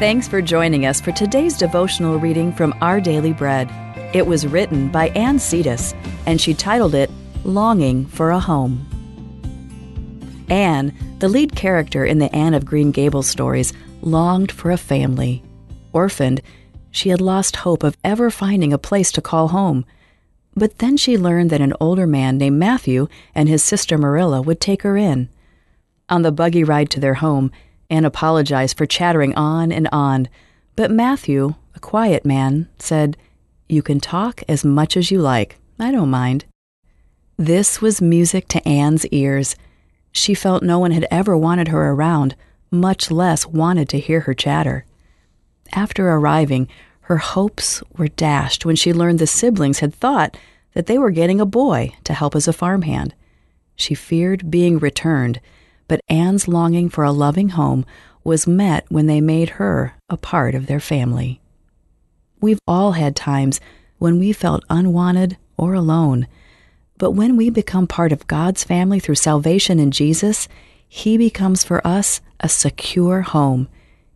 Thanks for joining us for today's devotional reading from Our Daily Bread. It was written by Ann Cetus, and she titled it Longing for a Home. Anne, the lead character in the Anne of Green Gables stories, longed for a family. Orphaned, she had lost hope of ever finding a place to call home. But then she learned that an older man named Matthew and his sister Marilla would take her in. On the buggy ride to their home, Anne apologized for chattering on and on, but Matthew, a quiet man, said, You can talk as much as you like. I don't mind. This was music to Anne's ears. She felt no one had ever wanted her around, much less wanted to hear her chatter. After arriving, her hopes were dashed when she learned the siblings had thought that they were getting a boy to help as a farmhand. She feared being returned but Anne's longing for a loving home was met when they made her a part of their family. We've all had times when we felt unwanted or alone, but when we become part of God's family through salvation in Jesus, He becomes for us a secure home.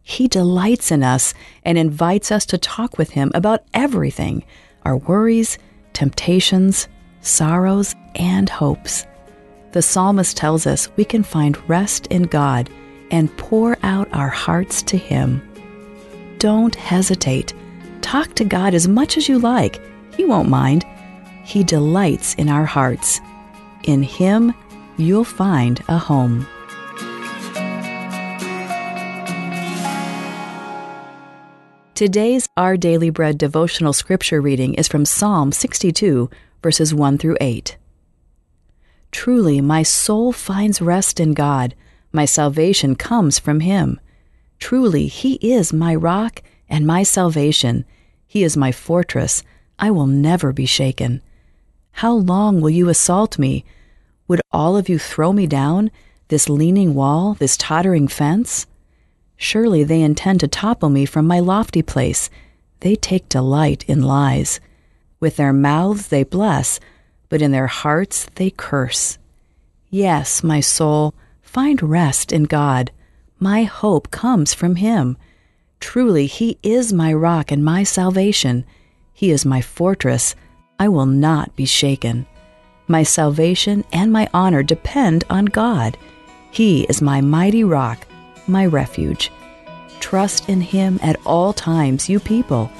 He delights in us and invites us to talk with Him about everything our worries, temptations, sorrows, and hopes the psalmist tells us we can find rest in God and pour out our hearts to Him. Don't hesitate. Talk to God as much as you like. He won't mind. He delights in our hearts. In Him, you'll find a home. Today's Our Daily Bread devotional scripture reading is from Psalm 62, verses 1 through 8. Truly, my soul finds rest in God. My salvation comes from Him. Truly, He is my rock and my salvation. He is my fortress. I will never be shaken. How long will you assault me? Would all of you throw me down, this leaning wall, this tottering fence? Surely they intend to topple me from my lofty place. They take delight in lies. With their mouths they bless but in their hearts they curse. Yes, my soul, find rest in God. My hope comes from Him. Truly, He is my rock and my salvation. He is my fortress. I will not be shaken. My salvation and my honor depend on God. He is my mighty rock, my refuge. Trust in Him at all times, you people.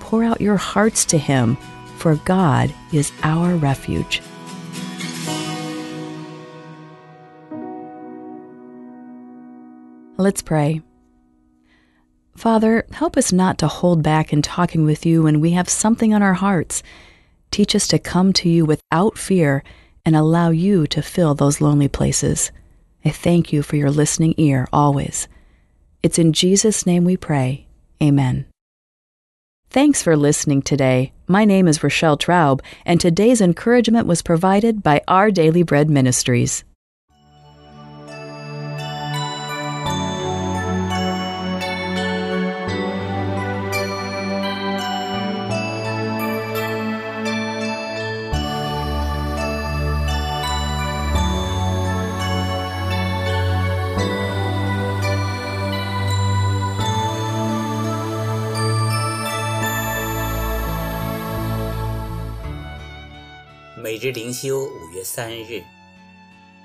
Pour out your hearts to Him for God is our refuge. Let's pray. Father, help us not to hold back in talking with you when we have something on our hearts. Teach us to come to you without fear and allow you to fill those lonely places. I thank you for your listening ear always. It's in Jesus' name we pray. Amen. Thanks for listening today. My name is Rochelle Traub, and today's encouragement was provided by Our Daily Bread Ministries. 每日灵修，五月三日，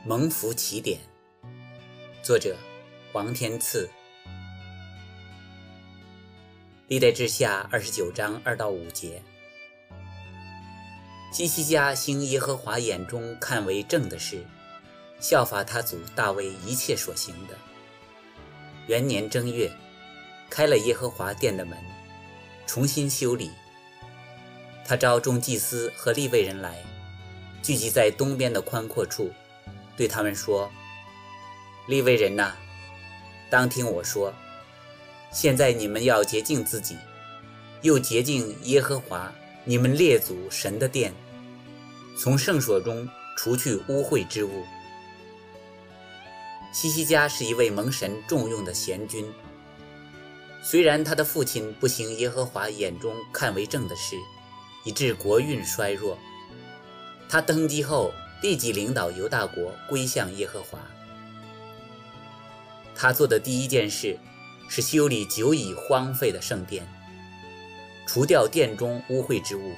蒙福起点。作者：黄天赐。历代志下二十九章二到五节。西西家行耶和华眼中看为正的事，效法他祖大卫一切所行的。元年正月，开了耶和华殿的门，重新修理。他召众祭司和立位人来。聚集在东边的宽阔处，对他们说：“利未人呐，当听我说。现在你们要洁净自己，又洁净耶和华你们列祖神的殿，从圣所中除去污秽之物。西西家是一位蒙神重用的贤君，虽然他的父亲不行耶和华眼中看为正的事，以致国运衰弱。”他登基后，立即领导犹大国归向耶和华。他做的第一件事是修理久已荒废的圣殿，除掉殿中污秽之物。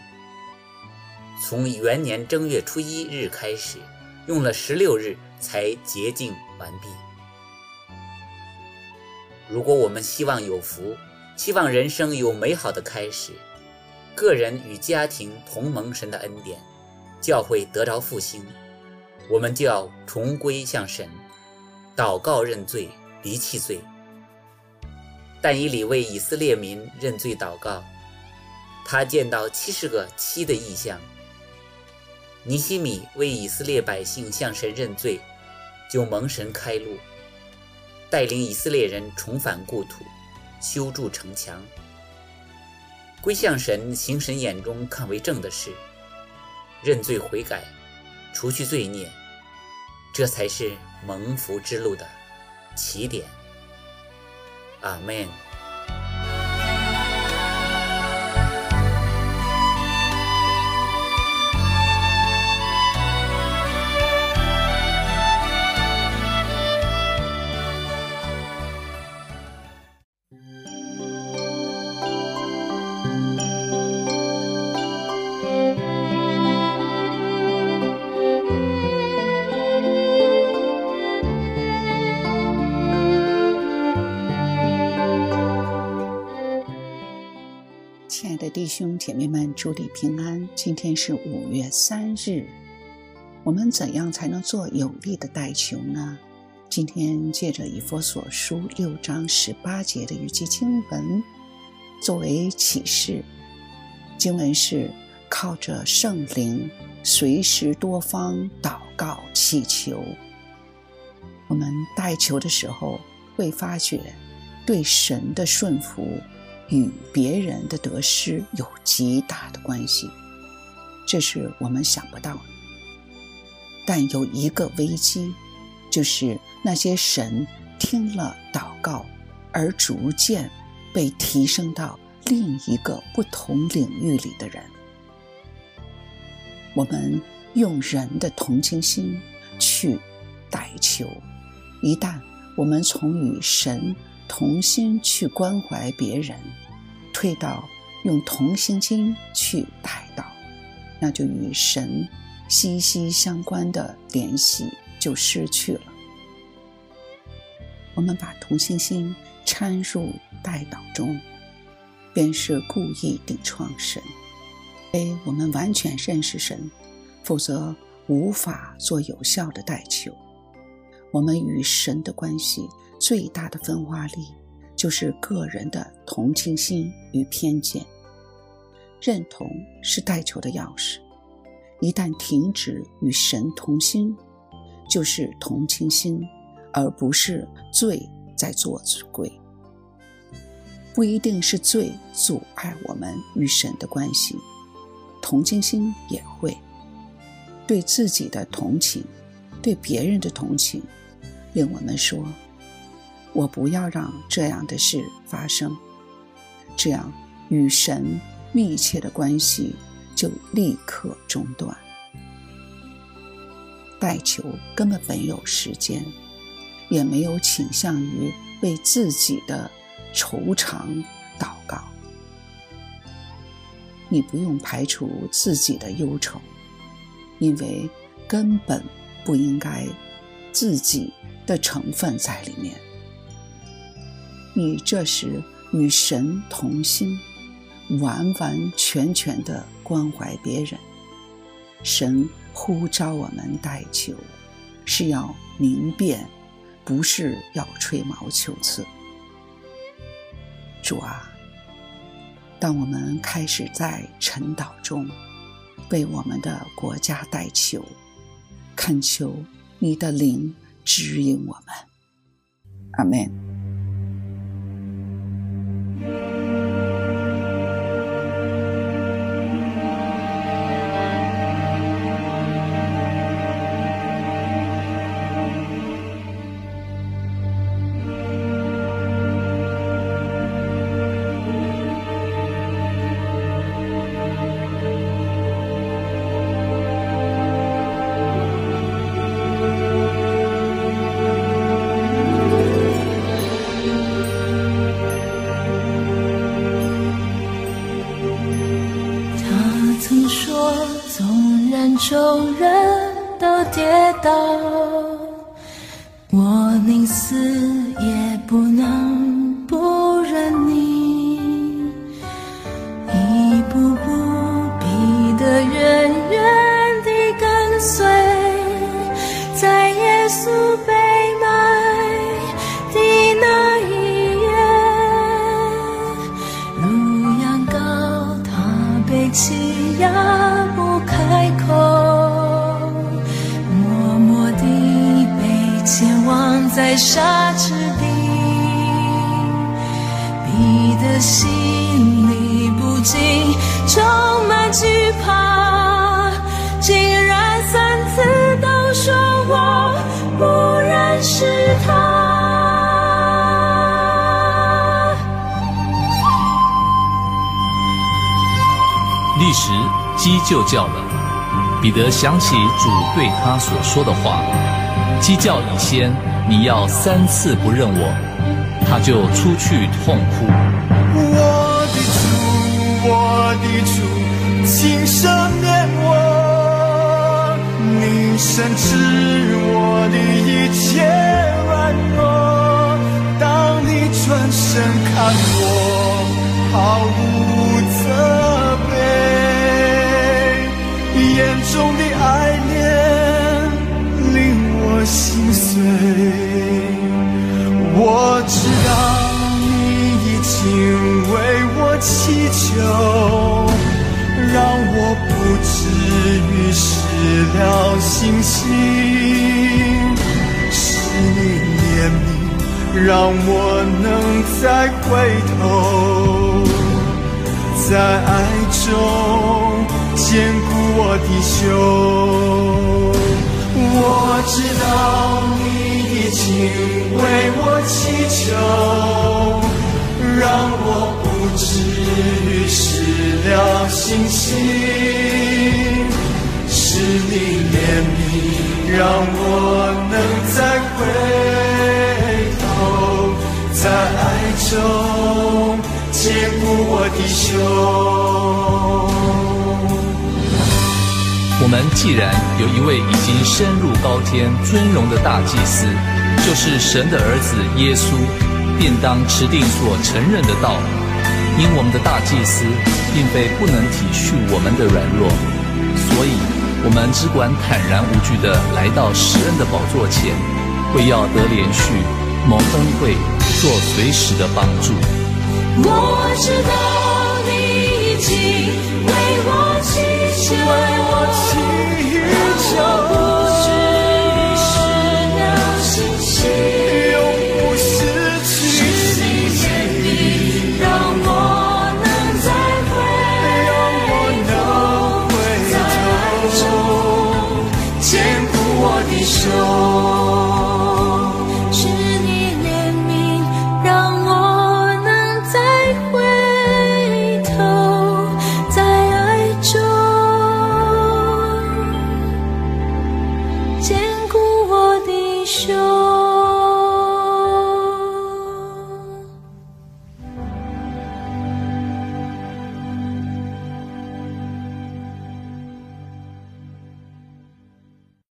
从元年正月初一日开始，用了十六日才洁净完毕。如果我们希望有福，希望人生有美好的开始，个人与家庭同蒙神的恩典，教会得着复兴，我们就要重归向神，祷告认罪。离弃罪，但以理为以色列民认罪祷告，他见到七十个七的异象。尼西米为以色列百姓向神认罪，就蒙神开路，带领以色列人重返故土，修筑城墙，归向神，行神眼中看为正的事，认罪悔改，除去罪孽，这才是蒙福之路的。起点，阿门。的弟兄姐妹们，祝你平安。今天是五月三日，我们怎样才能做有力的代求呢？今天借着以佛所书六章十八节的语句经文作为启示，经文是靠着圣灵，随时多方祷告祈求。我们代求的时候，会发觉对神的顺服。与别人的得失有极大的关系，这是我们想不到的。但有一个危机，就是那些神听了祷告而逐渐被提升到另一个不同领域里的人。我们用人的同情心去代求，一旦我们从与神。同心去关怀别人，退到用同心经去带到，那就与神息息相关的联系就失去了。我们把同心心掺入带导中，便是故意顶撞神。非我们完全认识神，否则无法做有效的代求。我们与神的关系。最大的分化力，就是个人的同情心与偏见。认同是带球的钥匙，一旦停止与神同心，就是同情心，而不是罪在作鬼。不一定是罪阻碍我们与神的关系，同情心也会对自己的同情，对别人的同情，令我们说。我不要让这样的事发生，这样与神密切的关系就立刻中断。代求根本没有时间，也没有倾向于为自己的愁肠祷告。你不用排除自己的忧愁，因为根本不应该自己的成分在里面。你这时与神同心，完完全全的关怀别人。神呼召我们代求，是要明辨，不是要吹毛求疵。主啊，当我们开始在晨祷中为我们的国家代求，恳求你的灵指引我们。阿门。时鸡就叫了。彼得想起主对他所说的话：“鸡叫以先，你要三次不认我。”他就出去痛哭。我的主，我的主，请赦免我，你深知我的一切软弱。当你转身看我，毫无我知道你已经为我祈求，让我不至于失了信心。是你怜悯，让我能再回头，在爱中坚固我的胸。我知道请为我祈求，让我不至于失了信心。是你怜悯，让我能再回头，在爱中坚固我的胸。我们既然有一位已经深入高天尊荣的大祭司，就是神的儿子耶稣，便当持定所承认的道。因我们的大祭司并非不能体恤我们的软弱，所以我们只管坦然无惧地来到施恩的宝座前，为要得连续蒙恩惠，做随时的帮助。我知道你已经为我祈求，